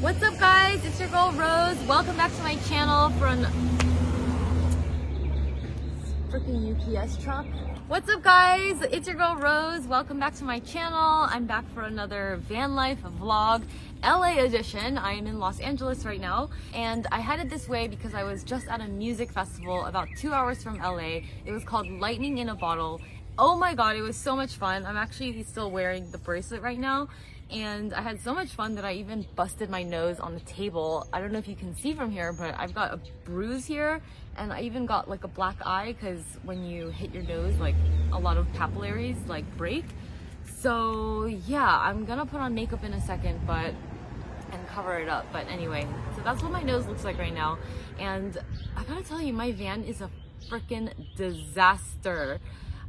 What's up guys? It's your girl Rose. Welcome back to my channel for an freaking UPS truck. What's up guys? It's your girl Rose. Welcome back to my channel. I'm back for another van life vlog. LA edition. I am in Los Angeles right now and I headed this way because I was just at a music festival about two hours from LA. It was called Lightning in a Bottle. Oh my god, it was so much fun. I'm actually still wearing the bracelet right now and I had so much fun that I even busted my nose on the table. I don't know if you can see from here, but I've got a bruise here and I even got like a black eye because when you hit your nose, like a lot of capillaries like break. So yeah, I'm gonna put on makeup in a second, but and cover it up. But anyway, so that's what my nose looks like right now. And I gotta tell you, my van is a freaking disaster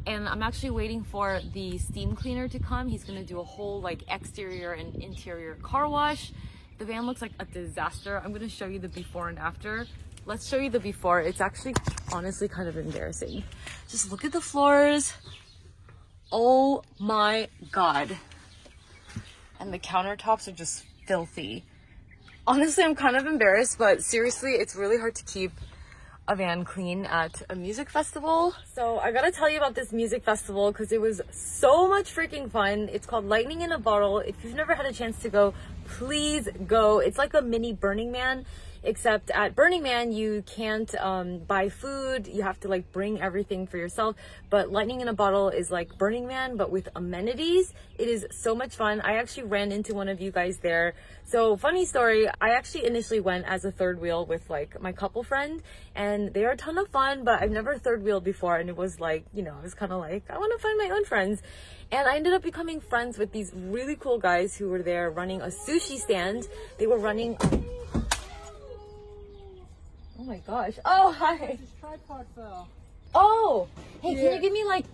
and I'm actually waiting for the steam cleaner to come. He's gonna do a whole like exterior and interior car wash. The van looks like a disaster. I'm gonna show you the before and after. Let's show you the before. It's actually honestly kind of embarrassing. Just look at the floors. Oh my God. And the countertops are just filthy. Honestly, I'm kind of embarrassed, but seriously, it's really hard to keep van clean at a music festival. So I gotta tell you about this music festival because it was so much freaking fun. It's called Lightning in a Bottle. If you've never had a chance to go, please go. It's like a mini Burning Man except at Burning Man you can't um, buy food. You have to like bring everything for yourself. But Lightning in a Bottle is like Burning Man but with amenities. It is so much fun. I actually ran into one of you guys there. So funny story. I actually initially went as a third wheel with like my couple friend and they are a ton of fun but I've never third wheeled before and it was like you know I was kind of like I want to find my own friends. And I ended up becoming friends with these really cool guys who were there running a sushi stand. They were running Oh my gosh. Oh, hi. This tripod fell. Oh, hey, Yeah. can you give me like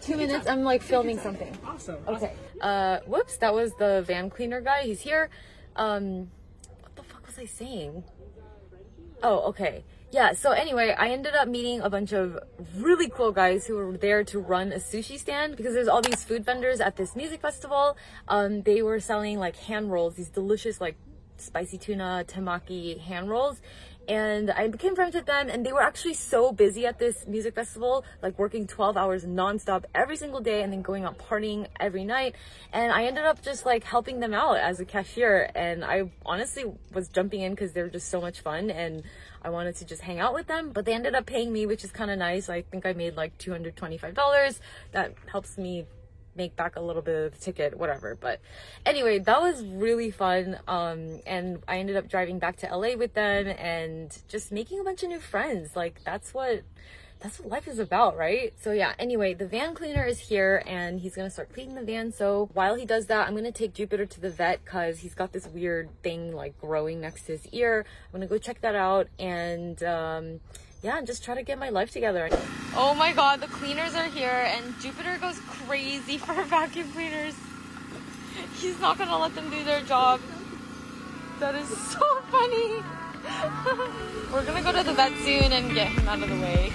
two minutes? I'm like filming something. Awesome. Okay. Uh, whoops, that was the van cleaner guy. He's here. Um, what the fuck was I saying? Oh, okay. Yeah, so anyway, I ended up meeting a bunch of really cool guys who were there to run a sushi stand because there's all these food vendors at this music festival. Um, they were selling like hand rolls, these delicious like spicy tuna temaki hand rolls and I became friends with them and they were actually so busy at this music festival like working 12 hours nonstop every single day and then going out partying every night. And I ended up just like helping them out as a cashier and I honestly was jumping in because they were just so much fun and I wanted to just hang out with them but they ended up paying me which is kind of nice. I think I made like $225 that helps me make back a little bit of the ticket, whatever. But anyway, that was really fun. Um, and I ended up driving back to LA with them and just making a bunch of new friends. Like that's what that's what life is about, right? So yeah, anyway, the van cleaner is here and he's gonna start cleaning the van. So while he does that, I'm gonna take Jupiter to the vet because he's got this weird thing like growing next to his ear. I'm gonna go check that out and um yeah, and just try to get my life together. Oh my god, the cleaners are here and Jupiter goes crazy for vacuum cleaners. He's not gonna let them do their job. That is so funny. We're gonna go to the vet soon and get him out of the way.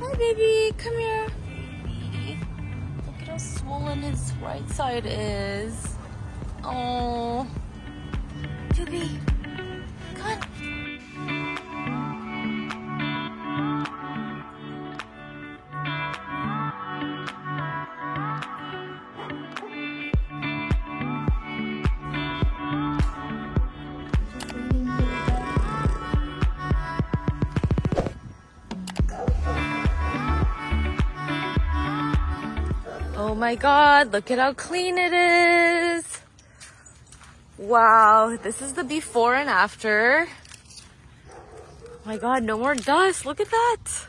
Hi baby, come here. Look at how swollen his right side is. Oh. My god, look at how clean it is. Wow, this is the before and after. Oh my god, no more dust. Look at that.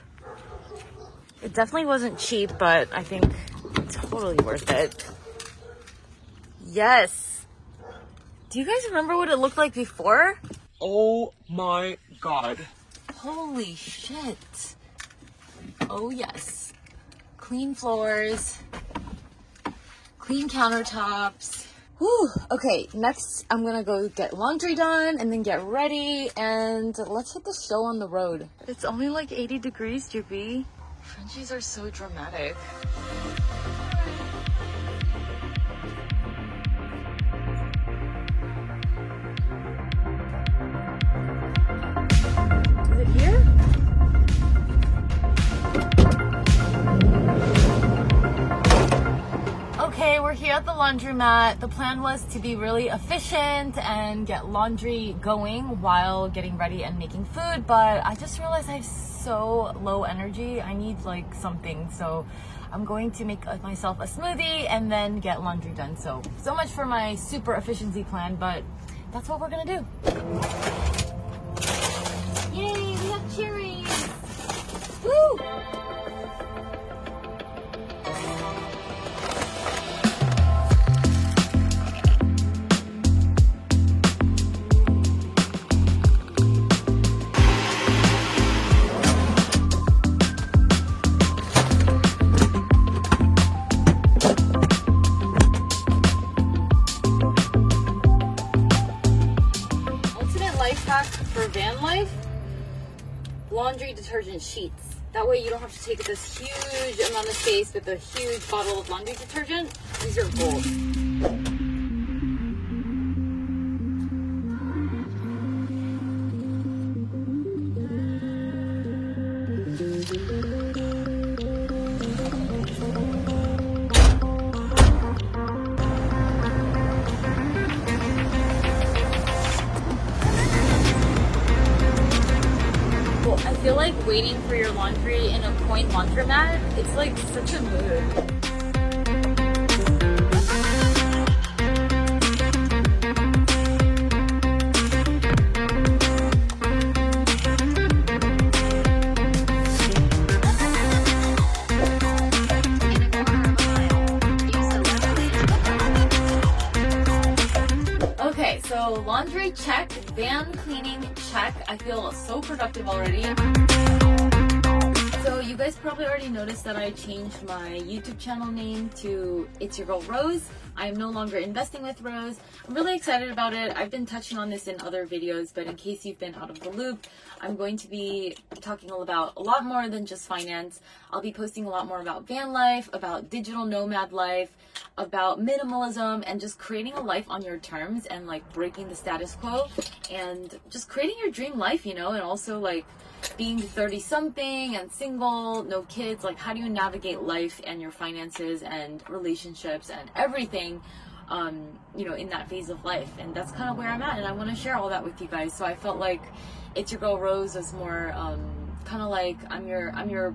It definitely wasn't cheap, but I think it's totally worth it. Yes. Do you guys remember what it looked like before? Oh my god. Holy shit. Oh, yes. Clean floors, clean countertops. Whew. Okay, next I'm gonna go get laundry done and then get ready and let's hit the show on the road. It's only like 80 degrees, Droopy. Frenchies are so dramatic. We're here at the laundromat. The plan was to be really efficient and get laundry going while getting ready and making food, but I just realized I have so low energy. I need like something. So I'm going to make myself a smoothie and then get laundry done. So, so much for my super efficiency plan, but that's what we're gonna do. Yay, we have cherries! Woo! Detergent sheets. That way you don't have to take this huge amount of space with a huge bottle of laundry detergent. These are gold. I feel like waiting for your laundry in a coin laundromat, it's like such a mood. Van cleaning check. I feel so productive already. So you guys probably already noticed that I changed my YouTube channel name to It's Your Girl Rose. I am no longer investing with Rose. I'm really excited about it. I've been touching on this in other videos, but in case you've been out of the loop, I'm going to be talking all about a lot more than just finance. I'll be posting a lot more about van life, about digital nomad life, about minimalism, and just creating a life on your terms and like breaking the status quo and just creating your dream life, you know, and also like being 30 something and single, no kids, like how do you navigate life and your finances and relationships and everything um, you know, in that phase of life. And that's kind of where I'm at and I want to share all that with you guys. So I felt like It's Your Girl Rose was more um, kind of like I'm your I'm your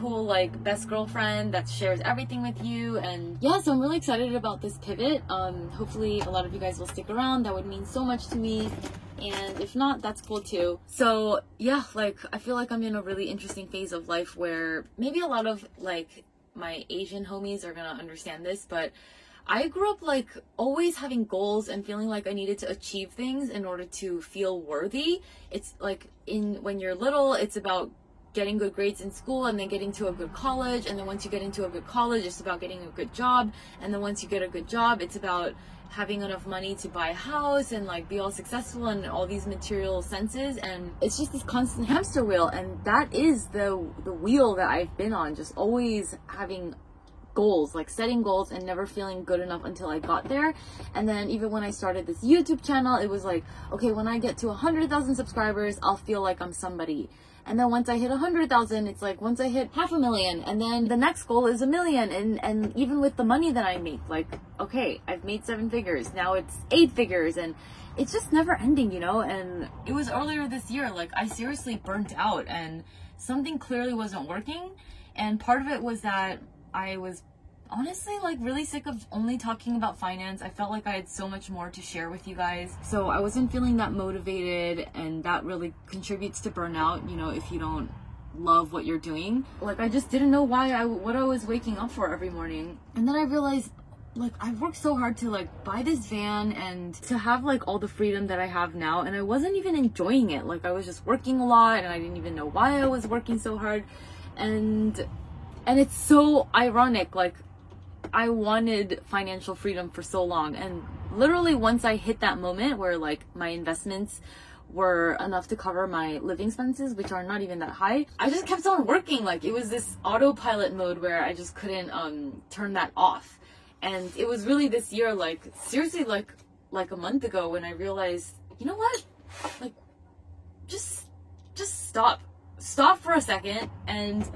cool like best girlfriend that shares everything with you and yeah so i'm really excited about this pivot. Um hopefully a lot of you guys will stick around. That would mean so much to me and if not that's cool too. So yeah like i feel like i'm in a really interesting phase of life where maybe a lot of like my asian homies are gonna understand this but I grew up like always having goals and feeling like I needed to achieve things in order to feel worthy. It's like in when you're little, it's about getting good grades in school and then getting to a good college and then once you get into a good college it's about getting a good job and then once you get a good job it's about having enough money to buy a house and like be all successful in all these material senses and it's just this constant hamster wheel and that is the the wheel that I've been on just always having goals, like setting goals and never feeling good enough until I got there. And then even when I started this YouTube channel, it was like, okay, when I get to 100,000 subscribers, I'll feel like I'm somebody. And then once I hit 100,000, it's like once I hit half a million and then the next goal is a million. And, and even with the money that I make, like, okay, I've made seven figures. Now it's eight figures and it's just never ending, you know? And it was earlier this year, like I seriously burnt out and something clearly wasn't working. And part of it was that I was honestly like really sick of only talking about finance. I felt like I had so much more to share with you guys. So I wasn't feeling that motivated and that really contributes to burnout, you know, if you don't love what you're doing. Like I just didn't know why I what I was waking up for every morning. And then I realized like I've worked so hard to like buy this van and to have like all the freedom that I have now and I wasn't even enjoying it. Like I was just working a lot and I didn't even know why I was working so hard. And and it's so ironic like i wanted financial freedom for so long. And literally once i hit that moment where like my investments were enough to cover my living expenses which are not even that high i just kept on working. Like it was this autopilot mode where i just couldn't um turn that off. And it was really this year like seriously like like a month ago when i realized you know what? Like just just stop. Stop for a second and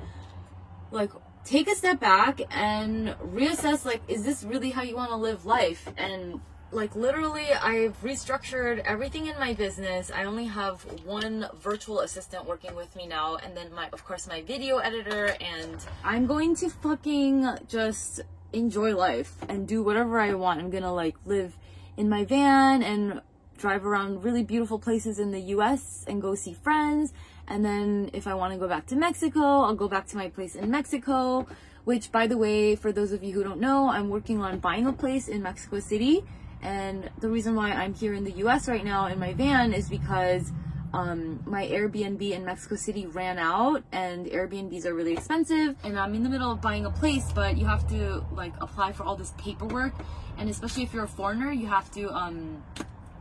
like take a step back and reassess like is this really how you want to live life and like literally I've restructured everything in my business. I only have one virtual assistant working with me now and then my of course my video editor and I'm going to fucking just enjoy life and do whatever I want. I'm going to like live in my van and drive around really beautiful places in the US and go see friends. And then if I want to go back to Mexico, I'll go back to my place in Mexico, which by the way, for those of you who don't know, I'm working on buying a place in Mexico City. And the reason why I'm here in the US right now in my van is because um, my Airbnb in Mexico City ran out and Airbnbs are really expensive. And I'm in the middle of buying a place but you have to like apply for all this paperwork. And especially if you're a foreigner you have to um,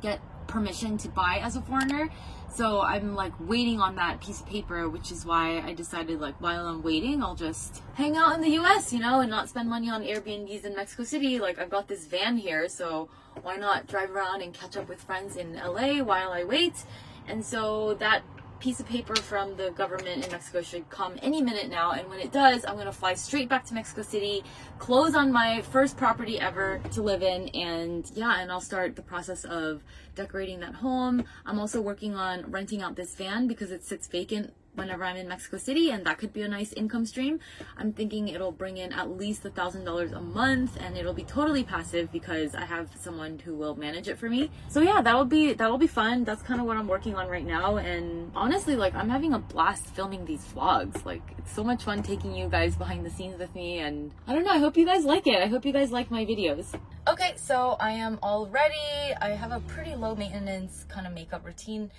get permission to buy as a foreigner so I'm like waiting on that piece of paper, which is why I decided like while I'm waiting, I'll just hang out in the US, you know, and not spend money on Airbnbs in Mexico City. Like I've got this van here, so why not drive around and catch up with friends in LA while I wait? And so that piece of paper from the government in Mexico should come any minute now. And when it does, I'm going to fly straight back to Mexico City, close on my first property ever to live in. And yeah, and I'll start the process of decorating that home. I'm also working on renting out this van because it sits vacant whenever I'm in Mexico City, and that could be a nice income stream. I'm thinking it'll bring in at least a thousand dollars a month, and it'll be totally passive because I have someone who will manage it for me. So yeah, that'll be that'll be fun. That's kind of what I'm working on right now, and honestly, like I'm having a blast filming these vlogs. Like it's so much fun taking you guys behind the scenes with me, and I don't know. I hope you guys like it. I hope you guys like my videos. Okay, so I am all ready. I have a pretty low maintenance kind of makeup routine.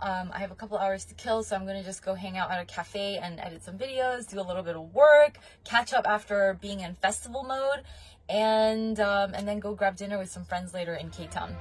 Um, I have a couple hours to kill, so I'm gonna just go hang out at a cafe and edit some videos, do a little bit of work, catch up after being in festival mode, and um, and then go grab dinner with some friends later in K Town.